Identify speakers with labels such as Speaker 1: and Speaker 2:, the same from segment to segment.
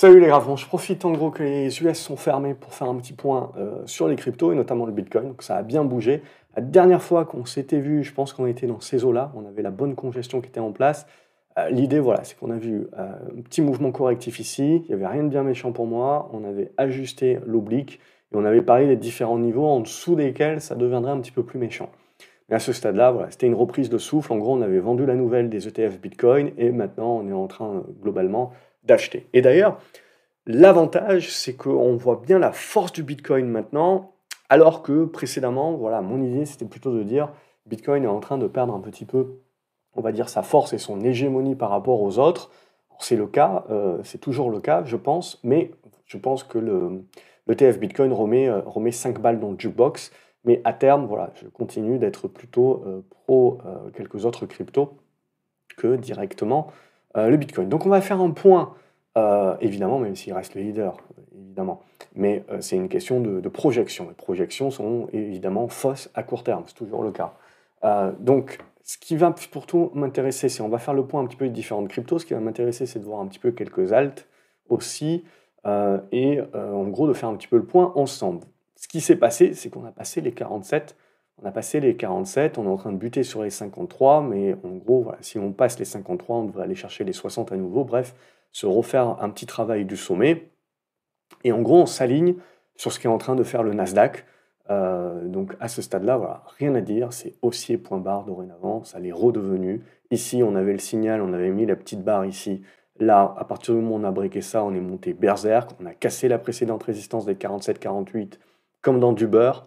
Speaker 1: Salut les gravons, je profite en gros que les US sont fermés pour faire un petit point euh, sur les cryptos et notamment le Bitcoin. Donc ça a bien bougé. La dernière fois qu'on s'était vu, je pense qu'on était dans ces eaux-là, on avait la bonne congestion qui était en place. Euh, l'idée, voilà, c'est qu'on a vu euh, un petit mouvement correctif ici, il n'y avait rien de bien méchant pour moi, on avait ajusté l'oblique et on avait parlé des différents niveaux en dessous desquels ça deviendrait un petit peu plus méchant. Mais à ce stade-là, voilà, c'était une reprise de souffle. En gros, on avait vendu la nouvelle des ETF Bitcoin et maintenant on est en train globalement d'acheter. Et d'ailleurs, l'avantage, c'est qu'on voit bien la force du Bitcoin maintenant, alors que précédemment, voilà, mon idée, c'était plutôt de dire Bitcoin est en train de perdre un petit peu, on va dire, sa force et son hégémonie par rapport aux autres. C'est le cas, euh, c'est toujours le cas, je pense, mais je pense que le, TF Bitcoin remet, euh, remet 5 balles dans le jukebox. Mais à terme, voilà, je continue d'être plutôt euh, pro quelques autres cryptos que directement le Bitcoin. Donc on va faire un point, euh, évidemment, même s'il reste le leader, évidemment. Mais euh, c'est une question de, projection. Les projections sont évidemment fausses à court terme, c'est toujours le cas. donc ce qui va pour tout m'intéresser, c'est on va faire le point un petit peu des différentes cryptos. Ce qui va m'intéresser, c'est de voir un petit peu quelques alts aussi, et en gros de faire un petit peu le point ensemble. Ce qui s'est passé, c'est qu'on a passé les 47 on a passé les 47, on est en train de buter sur les 53, mais en gros, si on passe les 53, on devrait aller chercher les 60 à nouveau. Bref, se refaire un petit travail du sommet. Et en gros, on s'aligne sur ce qui est en train de faire le Nasdaq. Euh, donc à ce stade-là, rien à dire, c'est haussier point barre dorénavant, ça l'est redevenu. Ici, on avait le signal, on avait mis la petite barre ici. Là, à partir du moment où on a briqué ça, on est monté berserk, on a cassé la précédente résistance des 47-48 comme dans du beurre.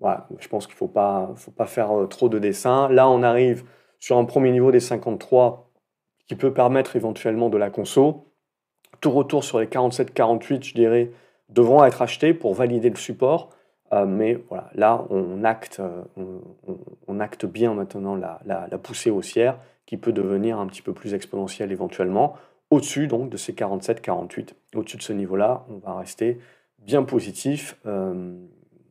Speaker 1: Je pense qu'il ne faut pas, faire euh, trop de dessins. Là, on arrive sur un premier niveau des 53 qui peut permettre éventuellement de la conso. Tout retour sur les 47-48, je dirais, devront être achetés pour valider le support. Euh, mais voilà, là, on acte, euh, bien maintenant la, la, poussée haussière qui peut devenir un petit peu plus exponentielle éventuellement. Au-dessus donc de ces 47-48, au-dessus de ce niveau-là, on va rester bien positif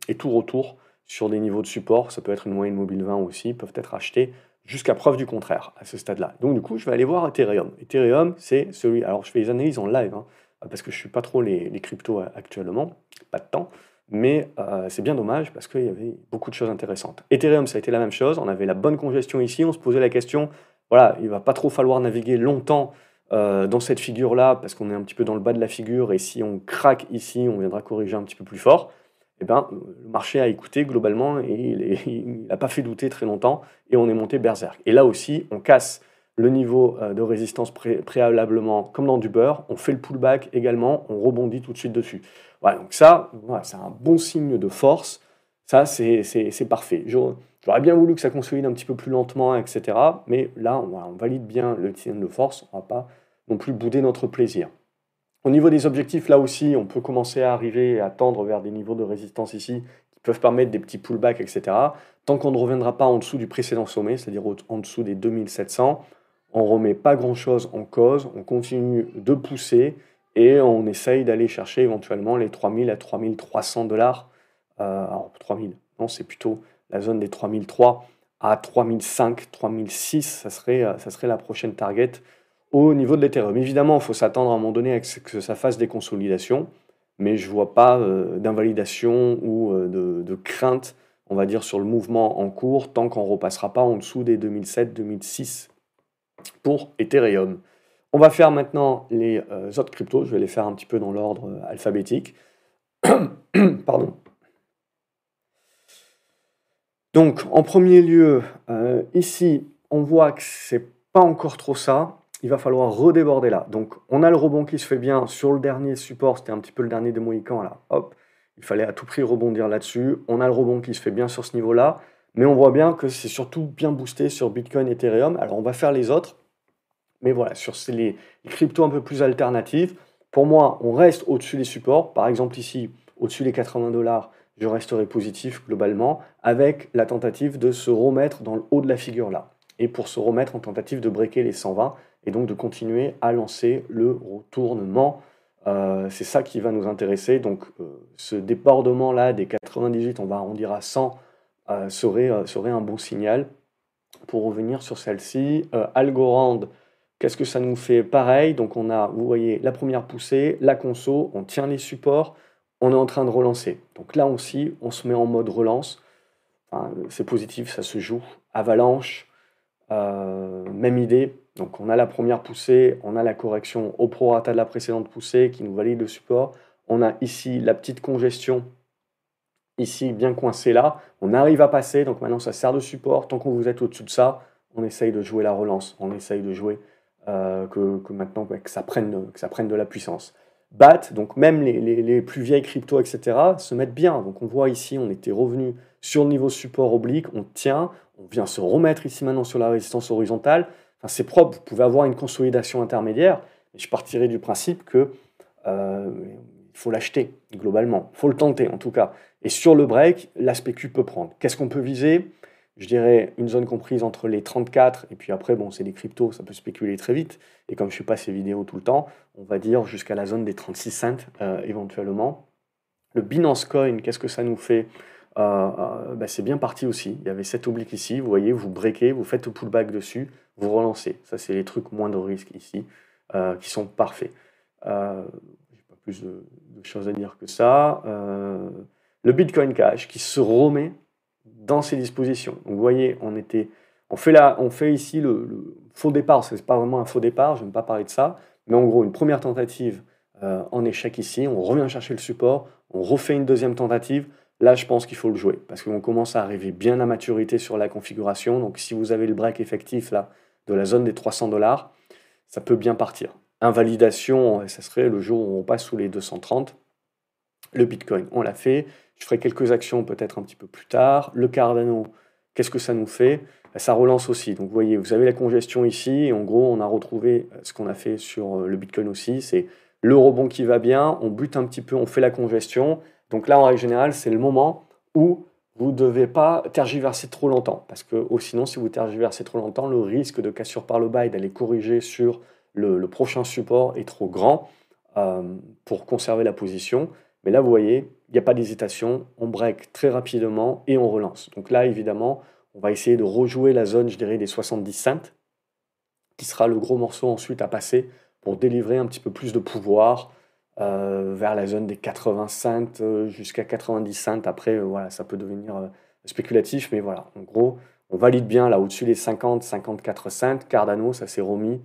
Speaker 1: et tout retour sur des niveaux de support, ça peut être une moyenne mobile 20 aussi, peuvent être achetés jusqu'à preuve du contraire à ce stade-là. Donc du coup, je vais aller voir Ethereum. Ethereum, c'est celui... Alors je fais les analyses en live, hein, parce que je ne suis pas trop les, cryptos actuellement, pas de temps, mais euh, c'est bien dommage parce qu'il y avait beaucoup de choses intéressantes. Ethereum, ça a été la même chose, on avait la bonne congestion ici, on se posait la question, voilà, il va pas trop falloir naviguer longtemps euh, dans cette figure-là, parce qu'on est un petit peu dans le bas de la figure, et si on craque ici, on viendra corriger un petit peu plus fort eh ben, le marché a écouté globalement et il n'a pas fait douter très longtemps et on est monté berserk. Et là aussi, on casse le niveau euh, de résistance préalablement comme dans du beurre, on fait le pullback également, on rebondit tout de suite dessus. Donc ça, c'est un bon signe de force, ça c'est parfait. J'aurais bien voulu que ça consolide un petit peu plus lentement, etc. Mais là, on, on valide bien le signe de force, on ne va pas non plus bouder notre plaisir. Au niveau des objectifs, là aussi, on peut commencer à arriver à tendre vers des niveaux de résistance ici qui peuvent permettre des petits pullbacks, etc. Tant qu'on ne reviendra pas en dessous du précédent sommet, c'est-à-dire en dessous des 2700, on ne remet pas grand-chose en cause, on continue de pousser et on essaye d'aller chercher éventuellement les 3000 à 3300 dollars. Euh, alors 3000, non, c'est plutôt la zone des 3003 à 3005, 3006, ça euh, ça serait la prochaine target au niveau de l'Ethereum. Évidemment, il faut s'attendre à un moment donné à ce que ça fasse des consolidations, mais je ne vois pas euh, d'invalidation ou euh, de, crainte, on va dire, sur le mouvement en cours tant qu'on ne repassera pas en dessous des 2007-2006 pour Ethereum. On va faire maintenant les euh, autres cryptos, je vais les faire un petit peu dans l'ordre alphabétique. Pardon. Donc, en premier lieu, ici, on voit que c'est pas encore trop ça il va falloir redéborder là. Donc on a le rebond qui se fait bien sur le dernier support, c'était un petit peu le dernier des Mohicans là. Hop, il fallait à tout prix rebondir là-dessus. On a le rebond qui se fait bien sur ce niveau-là, mais on voit bien que c'est surtout bien boosté sur Bitcoin, Ethereum. Alors on va faire les autres, mais voilà, sur les, cryptos un peu plus alternatives, pour moi, on reste au-dessus des supports. Par exemple ici, au-dessus des 80 dollars, je resterai positif globalement, avec la tentative de se remettre dans le haut de la figure là. Et pour se remettre en tentative de breaker les 120, et donc de continuer à lancer le retournement. Euh, c'est ça qui va nous intéresser. Donc euh, ce débordement-là des 98, on va arrondir à 100, euh, serait, serait un bon signal. Pour revenir sur celle-ci, Algorand, Qu'est-ce que ça nous fait Pareil, donc on a, vous voyez, la première poussée, la conso, on tient les supports, on est en train de relancer. Donc là aussi, on se met en mode relance. c'est positif, ça se joue. Avalanche, même idée. Donc on a la première poussée, on a la correction au prorata de la précédente poussée qui nous valide le support. On a ici la petite congestion, ici bien coincée là. On arrive à passer, donc maintenant ça sert de support. Tant que vous êtes au-dessus de ça, on essaye de jouer la relance, on essaye de jouer euh, que, maintenant que, ça prenne, que ça prenne de la puissance. BAT, donc même les, les, plus vieilles cryptos, etc., se mettent bien. Donc on voit ici, on était revenu sur le niveau support oblique, on tient, on vient se remettre ici maintenant sur la résistance horizontale. C'est propre, vous pouvez avoir une consolidation intermédiaire, mais je partirai du principe que euh, faut l'acheter globalement, il faut le tenter en tout cas. Et sur le break, l'aspect Q peut prendre. Qu'est-ce qu'on peut viser? Je dirais, une zone comprise entre les 34, et puis après, bon, c'est des cryptos, ça peut spéculer très vite, et comme je fais pas ces vidéos tout le temps, on va dire jusqu'à la zone des 36 cents euh, éventuellement. Le Binance Coin, qu'est-ce que ça nous fait? Euh, euh, bah, C'est bien parti aussi. Il y avait cette oblique ici, vous voyez, vous breakez, vous faites le pullback dessus, vous relancez. Ça, c'est les trucs moins de risque ici, qui sont parfaits. Je n'ai pas plus de, choses à dire que ça. le Bitcoin Cash qui se remet dans ces dispositions. Vous voyez, on, était, on, fait, on fait ici le, faux départ, ce n'est pas vraiment un faux départ, je n'aime pas parler de ça, mais en gros, une première tentative euh, en échec ici, on revient chercher le support, on refait une deuxième tentative, là je pense qu'il faut le jouer, parce qu'on commence à arriver bien à maturité sur la configuration, donc si vous avez le break effectif là, de la zone des 300 dollars, ça peut bien partir. Invalidation, ça serait le jour où on passe sous les 230. Le Bitcoin, on l'a fait. Je ferai quelques actions peut-être un petit peu plus tard. Le Cardano, qu'est-ce que ça nous fait? Ben, Ça relance aussi. Donc vous voyez, vous avez la congestion ici. Et en gros, on a retrouvé ce qu'on a fait sur euh, le Bitcoin aussi. C'est le rebond qui va bien. On bute un petit peu, on fait la congestion. Donc là, en règle générale, c'est le moment où vous ne devez pas tergiverser trop longtemps. Parce que oh, sinon, si vous tergiversez trop longtemps, le risque de cassure par le bas et d'aller corriger sur le, prochain support est trop grand euh, pour conserver la position. Mais là, vous voyez, il n'y a pas d'hésitation, on break très rapidement et on relance. Donc là, évidemment, on va essayer de rejouer la zone, je dirais, des 70 cents, qui sera le gros morceau ensuite à passer pour délivrer un petit peu plus de pouvoir euh, vers la zone des 80 cents euh, jusqu'à 90 cents. Après, euh, voilà, ça peut devenir spéculatif, mais voilà, en gros, on valide bien là au-dessus des 50, 54 cents. Cardano, ça s'est remis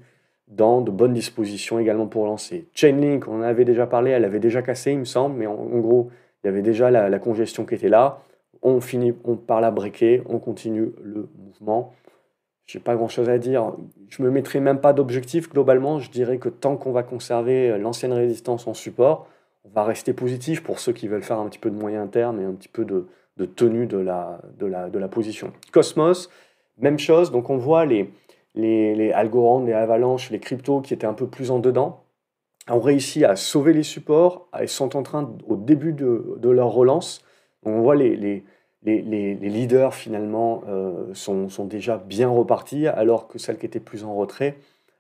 Speaker 1: dans de bonnes dispositions également pour lancer. Chainlink, on en avait déjà parlé, elle avait déjà cassé, il me semble, mais en, gros, il y avait déjà la, congestion qui était là. On finit on, par la breaker, on continue le mouvement. Je n'ai pas grand-chose à dire. Je me mettrai même pas d'objectif globalement. Je dirais que tant qu'on va conserver l'ancienne résistance en support, on va rester positif pour ceux qui veulent faire un petit peu de moyen terme et un petit peu de, tenue de la, de, la, de la position. Cosmos, même chose. Donc on voit les, les, les Algorand, les Avalanche, les cryptos qui étaient un peu plus en dedans, ont réussi à sauver les supports et sont en train, au début de, de leur relance, on voit les, les, les, leaders finalement euh, sont, déjà bien repartis, alors que celles qui étaient plus en retrait,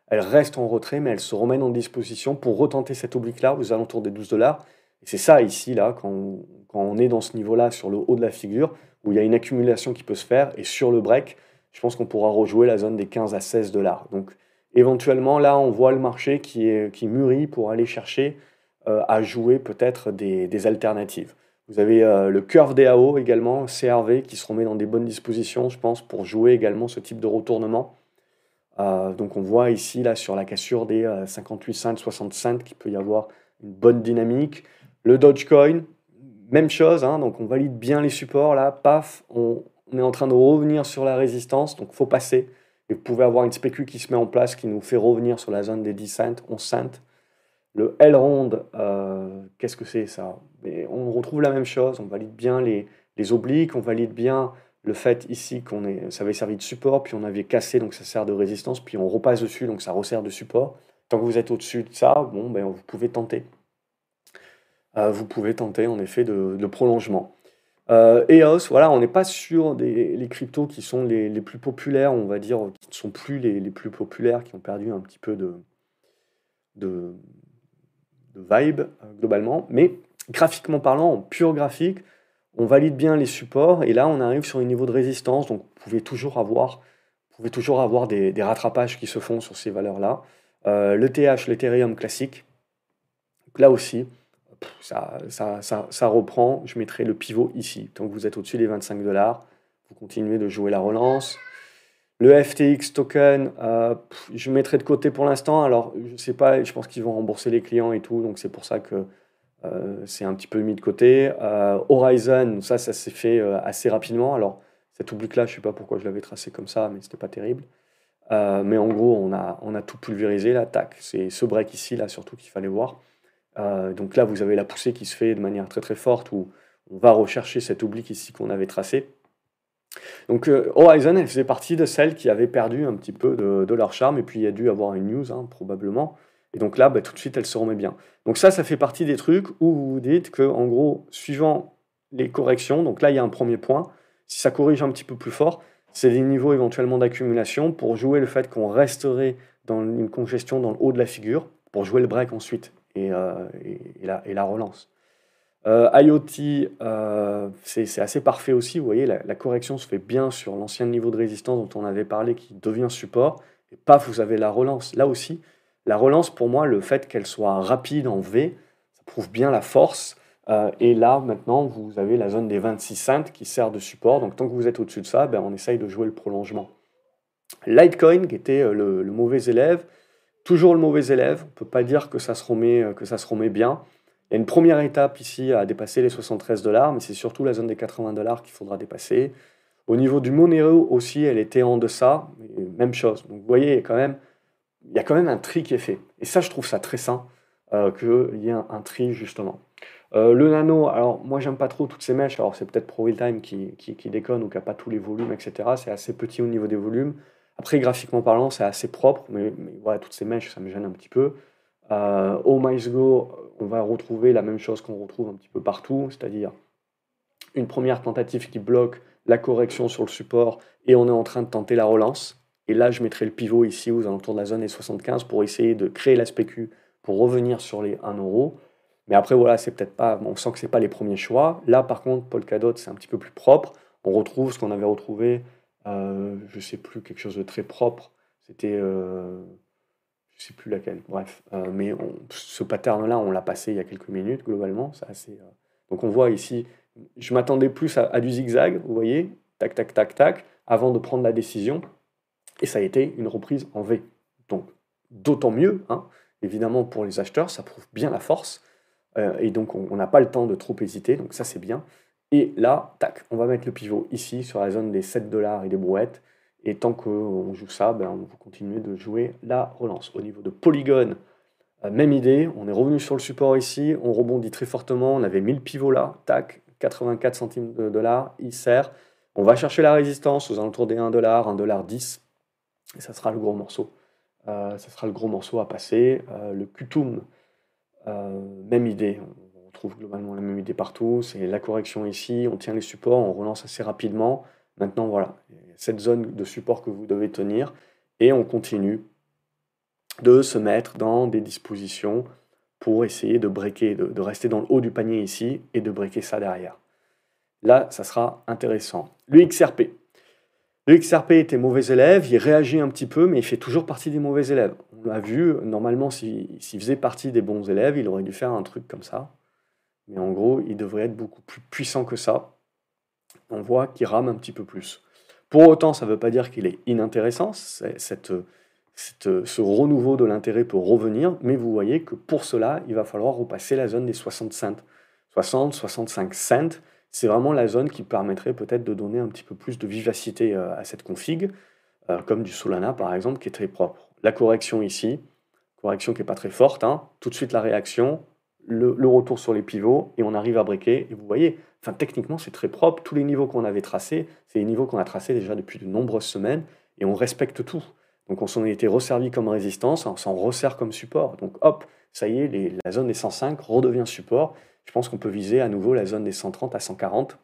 Speaker 1: elles restent en retrait, mais elles se remettent en disposition pour retenter cette oblique-là aux alentours des 12 dollars. C'est ça ici, là, quand quand on est dans ce niveau-là, sur le haut de la figure, où il y a une accumulation qui peut se faire, et sur le break, je pense qu'on pourra rejouer la zone des 15 à 16 dollars. Donc éventuellement, là, on voit le marché qui, est, qui mûrit pour aller chercher euh, à jouer peut-être des, alternatives. Vous avez euh, le curve DAO également, CRV, qui se remet dans des bonnes dispositions, je pense, pour jouer également ce type de retournement. Euh, donc on voit ici, là, sur la cassure des 58 cents, 60 cents, qu'il peut y avoir une bonne dynamique. Le Dogecoin, même chose, hein, donc on valide bien les supports, là, paf, on, est en train de revenir sur la résistance, donc faut passer. Et vous pouvez avoir une spécu qui se met en place qui nous fait revenir sur la zone des 10 cents, 11 cents. Le L ronde, euh, qu'est-ce que c'est ça? Mais On retrouve la même chose, on valide bien les, obliques, on valide bien le fait ici qu'on ça avait servi de support, puis on avait cassé, donc ça sert de résistance, puis on repasse dessus, donc ça resserre de support. Tant que vous êtes au-dessus de ça, bon, ben, vous pouvez tenter. Euh, vous pouvez tenter en effet de, prolongement. Euh, EOS, voilà, on n'est pas sur les cryptos qui sont les, plus populaires, on va dire, qui ne sont plus les, plus populaires, qui ont perdu un petit peu de, de vibe euh, globalement. Mais graphiquement parlant, en pur graphique, on valide bien les supports et là on arrive sur un niveau de résistance, donc vous pouvez toujours avoir, vous pouvez toujours avoir des, rattrapages qui se font sur ces valeurs-là. Euh, le TH, l'Ethereum classique, là aussi, ça, ça, reprend. Je mettrai le pivot ici. Tant que vous êtes au-dessus des 25 dollars, vous continuez de jouer la relance. Le FTX token, euh, je mettrai de côté pour l'instant. Alors, je sais pas, je pense qu'ils vont rembourser les clients et tout, donc c'est pour ça que euh, c'est un petit peu mis de côté. Euh, Horizon, ça, ça s'est fait assez rapidement. Alors, cet oblique-là, je ne sais pas pourquoi je l'avais tracé comme ça, mais c'était pas terrible. mais en gros, on a, tout pulvérisé, tac. C'est ce break ici, là, surtout qu'il fallait voir. donc là, vous avez la poussée qui se fait de manière très très forte où on va rechercher cet oblique ici qu'on avait tracé. Donc euh, Horizon, elle faisait partie de celles qui avaient perdu un petit peu de, leur charme, et puis il y a dû avoir une news, hein, probablement. Et donc là, bah, tout de suite, elle se remet bien. Donc ça, ça fait partie des trucs où vous vous dites que, en gros, suivant les corrections, donc là, il y a un premier point, si ça corrige un petit peu plus fort, c'est des niveaux éventuellement d'accumulation pour jouer le fait qu'on resterait dans une congestion dans le haut de la figure, pour jouer le break ensuite, et, euh, et la relance. Euh, IoT, euh, c'est assez parfait aussi. Vous voyez, la, correction se fait bien sur l'ancien niveau de résistance dont on avait parlé qui devient support. Et paf, vous avez la relance. Là aussi, la relance, pour moi, le fait qu'elle soit rapide en V, ça prouve bien la force. Euh, et là, maintenant, vous avez la zone des 26 cents qui sert de support. Donc, tant que vous êtes au-dessus de ça, ben, on essaye de jouer le prolongement. Litecoin, qui était le, mauvais élève, toujours le mauvais élève. On ne peut pas dire que ça se remet, que ça se remet bien. Il y a une première étape ici à dépasser les 73 dollars, mais c'est surtout la zone des 80 dollars qu'il faudra dépasser. Au niveau du Monero aussi, elle était en deçà, même chose. Donc vous voyez, il y a quand même, un tri qui est fait. Et ça, je trouve ça très sain euh, qu'il y ait un, tri justement. Euh, le nano, alors moi j'aime pas trop toutes ces mèches, alors c'est peut-être Pro Time qui, déconne ou qui n'a pas tous les volumes, etc. C'est assez petit au niveau des volumes. Après, graphiquement parlant, c'est assez propre, mais, voilà, toutes ces mèches, ça me gêne un petit peu. Euh, au MySgo, on va retrouver la même chose qu'on retrouve un petit peu partout, c'est-à-dire une première tentative qui bloque la correction sur le support et on est en train de tenter la relance. Et là, je mettrai le pivot ici aux alentours de la zone des 75 pour essayer de créer la spécu pour revenir sur les 1 euro. Mais après, voilà, c'est peut-être pas, on sent que c'est pas les premiers choix. Là, par contre, Polkadot, c'est un petit peu plus propre. On retrouve ce qu'on avait retrouvé, euh, je sais plus, quelque chose de très propre. C'était euh, je sais plus laquelle, bref. Euh, mais ce pattern-là, on l'a passé il y a quelques minutes, globalement. Euh, Donc on voit ici, je m'attendais plus à, du zigzag, vous voyez, tac, tac, tac, tac, avant de prendre la décision. Et ça a été une reprise en V. Donc d'autant mieux, hein, évidemment, pour les acheteurs, ça prouve bien la force. Euh, et donc on n'a pas le temps de trop hésiter, donc ça c'est bien. Et là, tac, on va mettre le pivot ici sur la zone des 7 dollars et des brouettes. Et tant qu'on joue ça, ben, on va continuer de jouer la relance. Au niveau de Polygon, euh, même idée, on est revenu sur le support ici, on rebondit très fortement, on avait 1000 pivots là, tac, 84 centimes de dollars, il sert. On va chercher la résistance aux alentours des 1 dollar, 1 dollar 10, et ça sera le gros morceau. Euh, ça sera le gros morceau à passer. Euh, le Qtum, même idée, on retrouve globalement la même idée partout, c'est la correction ici, on tient les supports, on relance assez rapidement. Maintenant, voilà, cette zone de support que vous devez tenir et on continue de se mettre dans des dispositions pour essayer de breaker, de, rester dans le haut du panier ici et de breaker ça derrière. Là, ça sera intéressant. Le XRP. Le XRP était mauvais élève, il réagit un petit peu, mais il fait toujours partie des mauvais élèves. On l'a vu, normalement, s'il faisait partie des bons élèves, il aurait dû faire un truc comme ça. Mais en gros, il devrait être beaucoup plus puissant que ça on voit qu'il rame un petit peu plus. Pour autant, ça ne veut pas dire qu'il est inintéressant, cette, ce renouveau de l'intérêt peut revenir, mais vous voyez que pour cela, il va falloir repasser la zone des 60 cents. 60, 65 cents, c'est vraiment la zone qui permettrait peut-être de donner un petit peu plus de vivacité euh, à cette config, euh, comme du Solana par exemple, qui est très propre. La correction ici, correction qui n'est pas très forte, hein. tout de suite la réaction, le, le, retour sur les pivots, et on arrive à breaker, et vous voyez, Enfin, techniquement, c'est très propre. Tous les niveaux qu'on avait tracés, c'est les niveaux qu'on a tracés déjà depuis de nombreuses semaines et on respecte tout. Donc, on s'en a été resservi comme résistance, on s'en resserre comme support. Donc, hop, ça y est, la zone des 105 redevient support. Je pense qu'on peut viser à nouveau la zone des 130 à 140.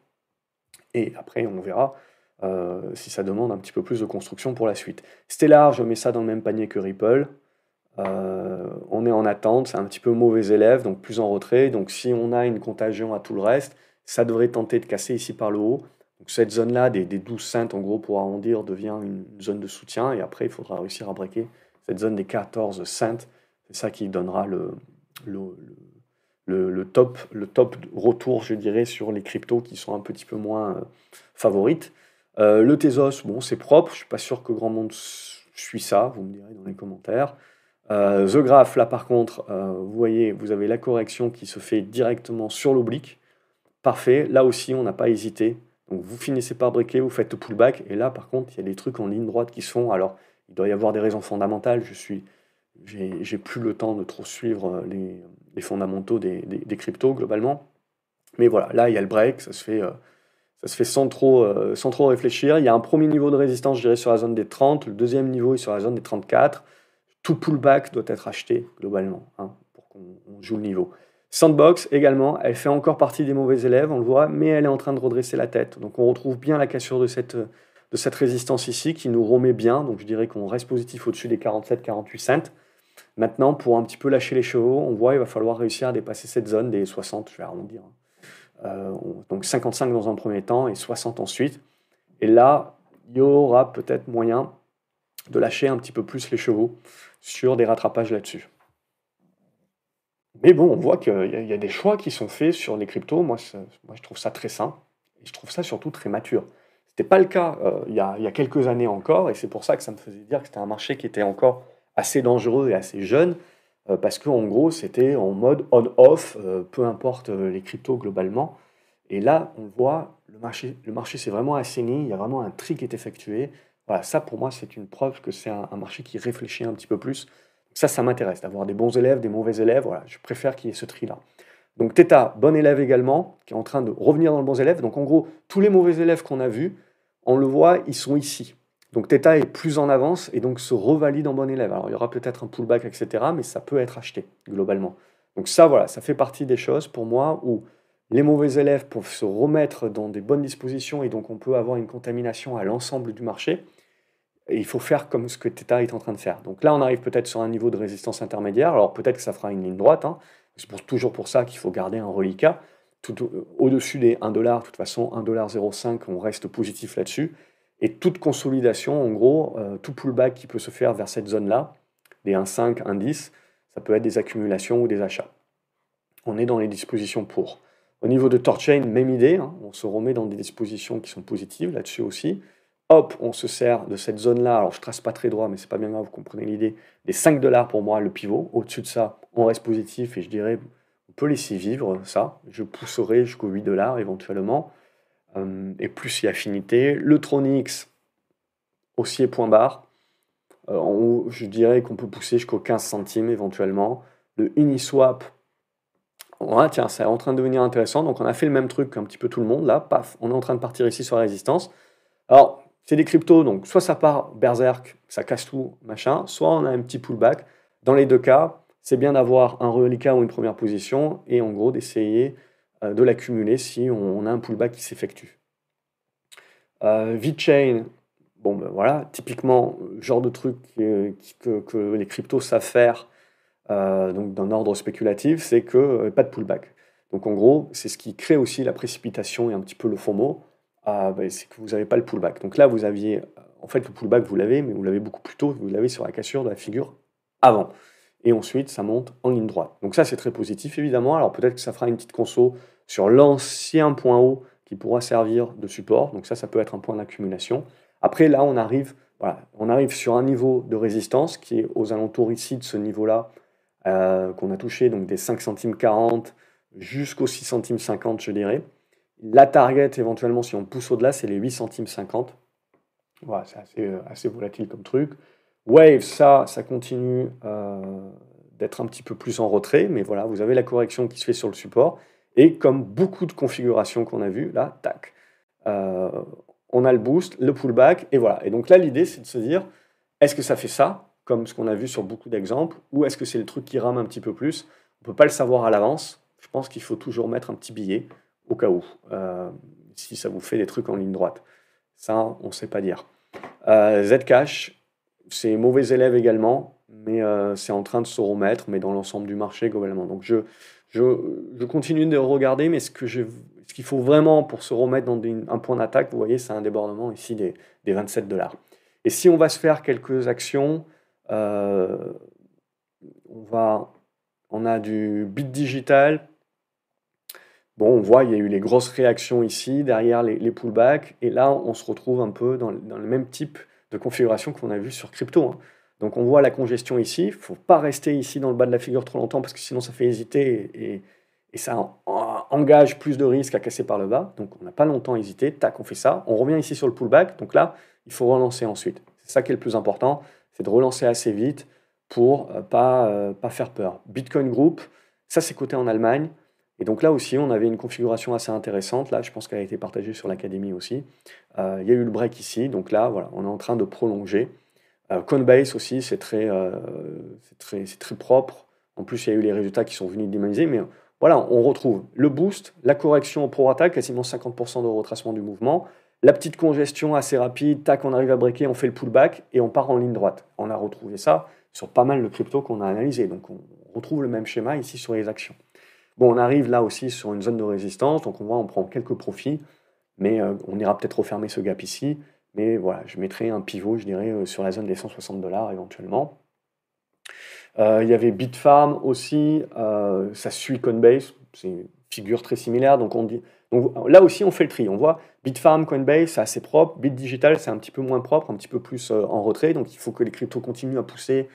Speaker 1: Et après, on verra euh, si ça demande un petit peu plus de construction pour la suite. Stellar, je mets ça dans le même panier que Ripple. Euh, on est en attente, c'est un petit peu mauvais élève, donc plus en retrait. Donc si on a une contagion à tout le reste, ça devrait tenter de casser ici par le haut Donc cette zone-là, des, 12 cents en gros pour arrondir, devient une, zone de soutien. Et après, il faudra réussir à breaker cette zone des 14 cents. C'est ça qui donnera le, le, top, le top retour, je dirais, sur les cryptos qui sont un petit peu moins euh, favorites. Euh, le Tezos, bon, c'est propre. Je suis pas sûr que grand monde suit ça. Vous me direz dans les commentaires. Euh, The Graph, là par contre, vous voyez, vous avez la correction qui se fait directement sur l'oblique. Parfait. Là aussi, on n'a pas hésité. Donc vous finissez par briquer, vous faites le pullback. Et là, par contre, il y a des trucs en ligne droite qui se font. Alors, il doit y avoir des raisons fondamentales. Je suis, j'ai plus le temps de trop suivre les, les fondamentaux des, des, cryptos globalement. Mais voilà, là, il y a le break, ça se fait, euh, ça se fait sans, trop, euh, sans trop réfléchir. Il y a un premier niveau de résistance, je dirais, sur la zone des 30. Le deuxième niveau est sur la zone des 34. Tout pullback doit être acheté globalement hein, pour qu'on joue le niveau. Sandbox également, elle fait encore partie des mauvais élèves, on le voit, mais elle est en train de redresser la tête. Donc on retrouve bien la cassure de cette, de cette résistance ici qui nous remet bien. Donc je dirais qu'on reste positif au-dessus des 47-48 cents. Maintenant, pour un petit peu lâcher les chevaux, on voit qu'il va falloir réussir à dépasser cette zone des 60, je vais arrondir. Hein. Euh, donc 55 dans un premier temps et 60 ensuite. Et là, il y aura peut-être moyen de lâcher un petit peu plus les chevaux sur des rattrapages là-dessus. Mais bon, on voit qu'il y, a des choix qui sont faits sur les cryptos. Moi, moi je trouve ça très sain et je trouve ça surtout très mature. Ce n'était pas le cas euh, il, y a, quelques années encore et c'est pour ça que ça me faisait dire que c'était un marché qui était encore assez dangereux et assez jeune, euh, parce qu'en gros, c'était en mode on-off, euh, peu importe les cryptos globalement. Et là, on voit, le marché, le marché s'est vraiment assaini, il y a vraiment un tri qui est effectué. Voilà, ça pour moi, c'est une preuve que c'est un, marché qui réfléchit un petit peu plus. Ça, ça m'intéresse, d'avoir des bons élèves, des mauvais élèves. Voilà, je préfère qu'il y ait ce tri-là. Donc Theta, bon élève également, qui est en train de revenir dans le bon élève. Donc en gros, tous les mauvais élèves qu'on a vus, on le voit, ils sont ici. Donc Theta est plus en avance et donc se revalide en bon élève. Alors il y aura peut-être un pullback, etc., mais ça peut être acheté globalement. Donc ça, voilà, ça fait partie des choses pour moi où les mauvais élèves peuvent se remettre dans des bonnes dispositions et donc on peut avoir une contamination à l'ensemble du marché. Et il faut faire comme ce que Theta est en train de faire. Donc là, on arrive peut-être sur un niveau de résistance intermédiaire. Alors peut-être que ça fera une ligne droite. Hein. C'est toujours pour ça qu'il faut garder un reliquat. Tout au-dessus des 1$, de toute façon, 1,05$, on reste positif là-dessus. Et toute consolidation, en gros, euh, tout pullback qui peut se faire vers cette zone-là, des 1,5, 1,10, ça peut être des accumulations ou des achats. On est dans les dispositions pour. Au niveau de Torchain, même idée, hein, on se remet dans des dispositions qui sont positives là-dessus aussi. Hop, on se sert de cette zone-là, alors je trace pas très droit, mais c'est pas bien grave, vous comprenez l'idée, des 5 dollars pour moi, le pivot. Au-dessus de ça, on reste positif et je dirais, on peut laisser vivre ça. Je pousserai jusqu'aux 8 dollars éventuellement. Euh, et plus a affinité. Le Tronix, haussier point barre. Euh, je dirais qu'on peut pousser jusqu'aux 15 centimes éventuellement. Le Uniswap, ouais, tiens, c'est en train de devenir intéressant. Donc on a fait le même truc qu'un petit peu tout le monde. Là, paf, on est en train de partir ici sur la résistance. Alors, c'est des cryptos, donc soit ça part berserk, ça casse tout, machin, soit on a un petit pullback. Dans les deux cas, c'est bien d'avoir un reliquat ou une première position et en gros d'essayer euh, de l'accumuler si on, a un pullback qui s'effectue. Euh, VeChain, bon ben voilà, typiquement, genre de truc que, que, les cryptos savent faire euh, donc d'un ordre spéculatif, c'est que pas de pullback. Donc en gros, c'est ce qui crée aussi la précipitation et un petit peu le FOMO, ben, c'est que vous n'avez pas le pullback. Donc là, vous aviez, en fait, le pullback, vous l'avez, mais vous l'avez beaucoup plus tôt, vous l'avez sur la cassure de la figure avant et ensuite ça monte en ligne droite. Donc ça c'est très positif évidemment, alors peut-être que ça fera une petite conso sur l'ancien point haut qui pourra servir de support, donc ça ça peut être un point d'accumulation. Après là on arrive, voilà, on arrive sur un niveau de résistance qui est aux alentours ici de ce niveau-là euh, qu'on a touché, donc des 5 centimes 40 jusqu'aux 6 centimes 50 je dirais. La target éventuellement si on pousse au-delà c'est les 8 centimes 50. Voilà, c'est assez, euh, assez volatile comme truc. Wave, ça, ça continue euh, d'être un petit peu plus en retrait, mais voilà, vous avez la correction qui se fait sur le support. Et comme beaucoup de configurations qu'on a vues, là, tac, euh, on a le boost, le pullback, et voilà. Et donc là, l'idée, c'est de se dire, est-ce que ça fait ça, comme ce qu'on a vu sur beaucoup d'exemples, ou est-ce que c'est le truc qui rame un petit peu plus? On ne peut pas le savoir à l'avance. Je pense qu'il faut toujours mettre un petit billet, au cas où, euh, si ça vous fait des trucs en ligne droite. Ça, on ne sait pas dire. Zcash, c'est mauvais élève également, mais euh, c'est en train de se remettre, mais dans l'ensemble du marché globalement. Donc je, je, je, continue de regarder, mais ce que, je, ce qu'il faut vraiment pour se remettre dans un point d'attaque, vous voyez, c'est un débordement ici des, 27 dollars. Et si on va se faire quelques actions, euh, on, va, on a du bit digital. Bon, on voit, il y a eu les grosses réactions ici, derrière les, pullbacks. Et là, on se retrouve un peu dans, le même type de configuration qu'on a vu sur crypto. Hein. Donc on voit la congestion ici. Il ne faut pas rester ici dans le bas de la figure trop longtemps parce que sinon ça fait hésiter et, ça engage plus de risques à casser par le bas. Donc on n'a pas longtemps hésité. Tac, on fait ça. On revient ici sur le pullback. Donc là, il faut relancer ensuite. C'est ça qui est le plus important. C'est de relancer assez vite pour euh, pas, euh, pas faire peur. Bitcoin Group, ça c'est coté en Allemagne. Et donc là aussi, on avait une configuration assez intéressante. Là, je pense qu'elle a été partagée sur l'académie aussi. Euh, il y a eu le break ici. Donc là, voilà, on est en train de prolonger. Euh, Coinbase aussi, c'est très, euh, très, très, propre. En plus, il y a eu les résultats qui sont venus dynamiser. Mais voilà, on retrouve le boost, la correction au pro-attaque, quasiment 50% de retracement du mouvement. La petite congestion assez rapide, tac, on arrive à breaker, on fait le pullback et on part en ligne droite. On a retrouvé ça sur pas mal de cryptos qu'on a analysé. Donc on retrouve le même schéma ici sur les actions. Bon, on arrive là aussi sur une zone de résistance, donc on voit, on prend quelques profits, mais euh, on ira peut-être refermer ce gap ici. Mais voilà, je mettrai un pivot, je dirais, euh, sur la zone des 160 dollars éventuellement. Euh, il y avait Bitfarm aussi, ça suit Coinbase, c'est une figure très similaire. Donc, on dit, donc là aussi, on fait le tri. On voit Bitfarm, Coinbase, c'est assez propre. Bit Digital, c'est un petit peu moins propre, un petit peu plus en retrait. Donc, il faut que les cryptos continuent à pousser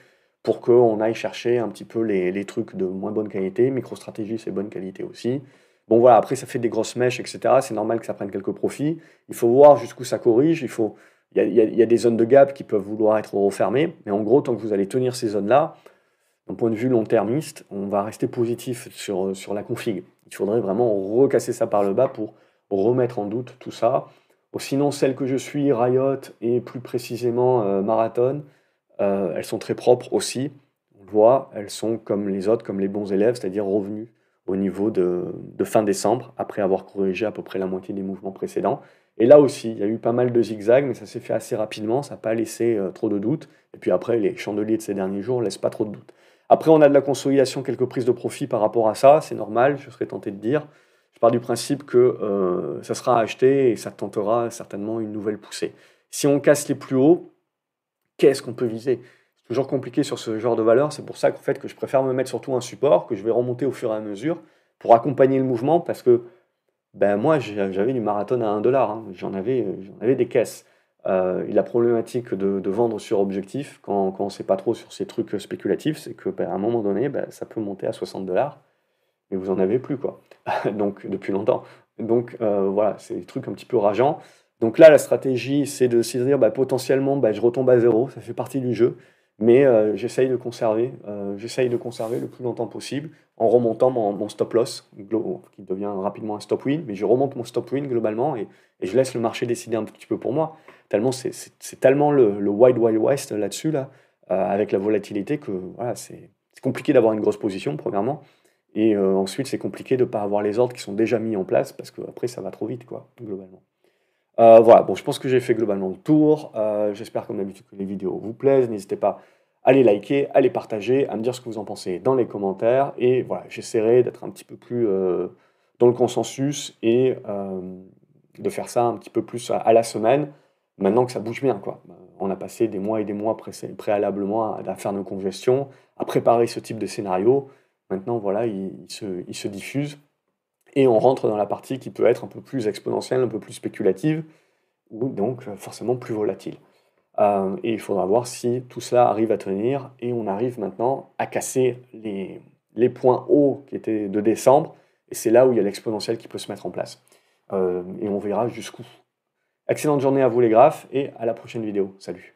Speaker 1: pour qu'on aille chercher un petit peu les, trucs de moins bonne qualité. MicroStratégie, c'est bonne qualité aussi. Bon voilà, après ça fait des grosses mèches, etc. C'est normal que ça prenne quelques profits. Il faut voir jusqu'où ça corrige. Il, faut... il, y a, des zones de gap qui peuvent vouloir être refermées. Mais en gros, tant que vous allez tenir ces zones-là, d'un point de vue long-termiste, on va rester positif sur, sur la config. Il faudrait vraiment recasser ça par le bas pour remettre en doute tout ça. sinon, celle que je suis, Riot et plus précisément euh, Marathon, euh, elles sont très propres aussi. On le voit, elles sont comme les autres, comme les bons élèves, c'est-à-dire revenus au niveau de, fin décembre, après avoir corrigé à peu près la moitié des mouvements précédents. Et là aussi, il y a eu pas mal de zigzags, mais ça s'est fait assez rapidement, ça n'a pas laissé euh, trop de doutes. Et puis après, les chandeliers de ces derniers jours ne laissent pas trop de doutes. Après, on a de la consolidation, quelques prises de profit par rapport à ça, c'est normal, je serais tenté de dire. Je pars du principe que euh, ça sera acheté et ça tentera certainement une nouvelle poussée. Si on casse les plus hauts, qu'est-ce qu'on peut viser toujours compliqué sur ce genre de valeur. C'est pour ça qu'en fait, que je préfère me mettre surtout un support que je vais remonter au fur et à mesure pour accompagner le mouvement parce que ben moi, j'avais du marathon à 1 dollar. Hein. J'en avais, avais des caisses. Euh, la problématique de, vendre sur objectif, quand, on ne sait pas trop sur ces trucs spéculatifs, c'est que ben, un moment donné, ben, ça peut monter à 60 dollars, mais vous n'en avez plus, quoi. Donc, depuis longtemps. Donc, euh, voilà, c'est des trucs un petit peu rageants. Donc là, la stratégie, c'est de se dire, ben, potentiellement, ben, je retombe à zéro, ça fait partie du jeu. Mais euh, j'essaye de conserver, euh, j'essaye de conserver le plus longtemps possible en remontant mon, stop loss, qui devient rapidement un stop win, mais je remonte mon stop win globalement et, je laisse le marché décider un petit peu pour moi. Tellement c'est tellement le, le, wide wide west là-dessus là, euh, avec la volatilité que c'est compliqué d'avoir une grosse position premièrement, et ensuite c'est compliqué de ne pas avoir les ordres qui sont déjà mis en place parce que après ça va trop vite quoi globalement. Euh, voilà, bon, je pense que j'ai fait globalement le tour. Euh, j'espère comme d'habitude que les vidéos vous plaisent. N'hésitez pas à les liker, à les partager, à me dire ce que vous en pensez dans les commentaires. Et voilà, j'essaierai d'être un petit peu plus euh, dans le consensus et de faire ça un petit peu plus à, la semaine, maintenant que ça bouge bien. Quoi. On a passé des mois et des mois préalablement à, faire nos congestions, à préparer ce type de scénario. Maintenant, voilà, il, se, il se diffuse et on rentre dans la partie qui peut être un peu plus exponentielle, un peu plus spéculative, ou donc euh, forcément plus volatile. Euh, et il faudra voir si tout cela arrive à tenir, et on arrive maintenant à casser les, les points hauts qui étaient de décembre, et c'est là où il y a l'exponentiel qui peut se mettre en place. Euh, et on verra jusqu'où. Excellente journée à vous les graphes, et à la prochaine vidéo. Salut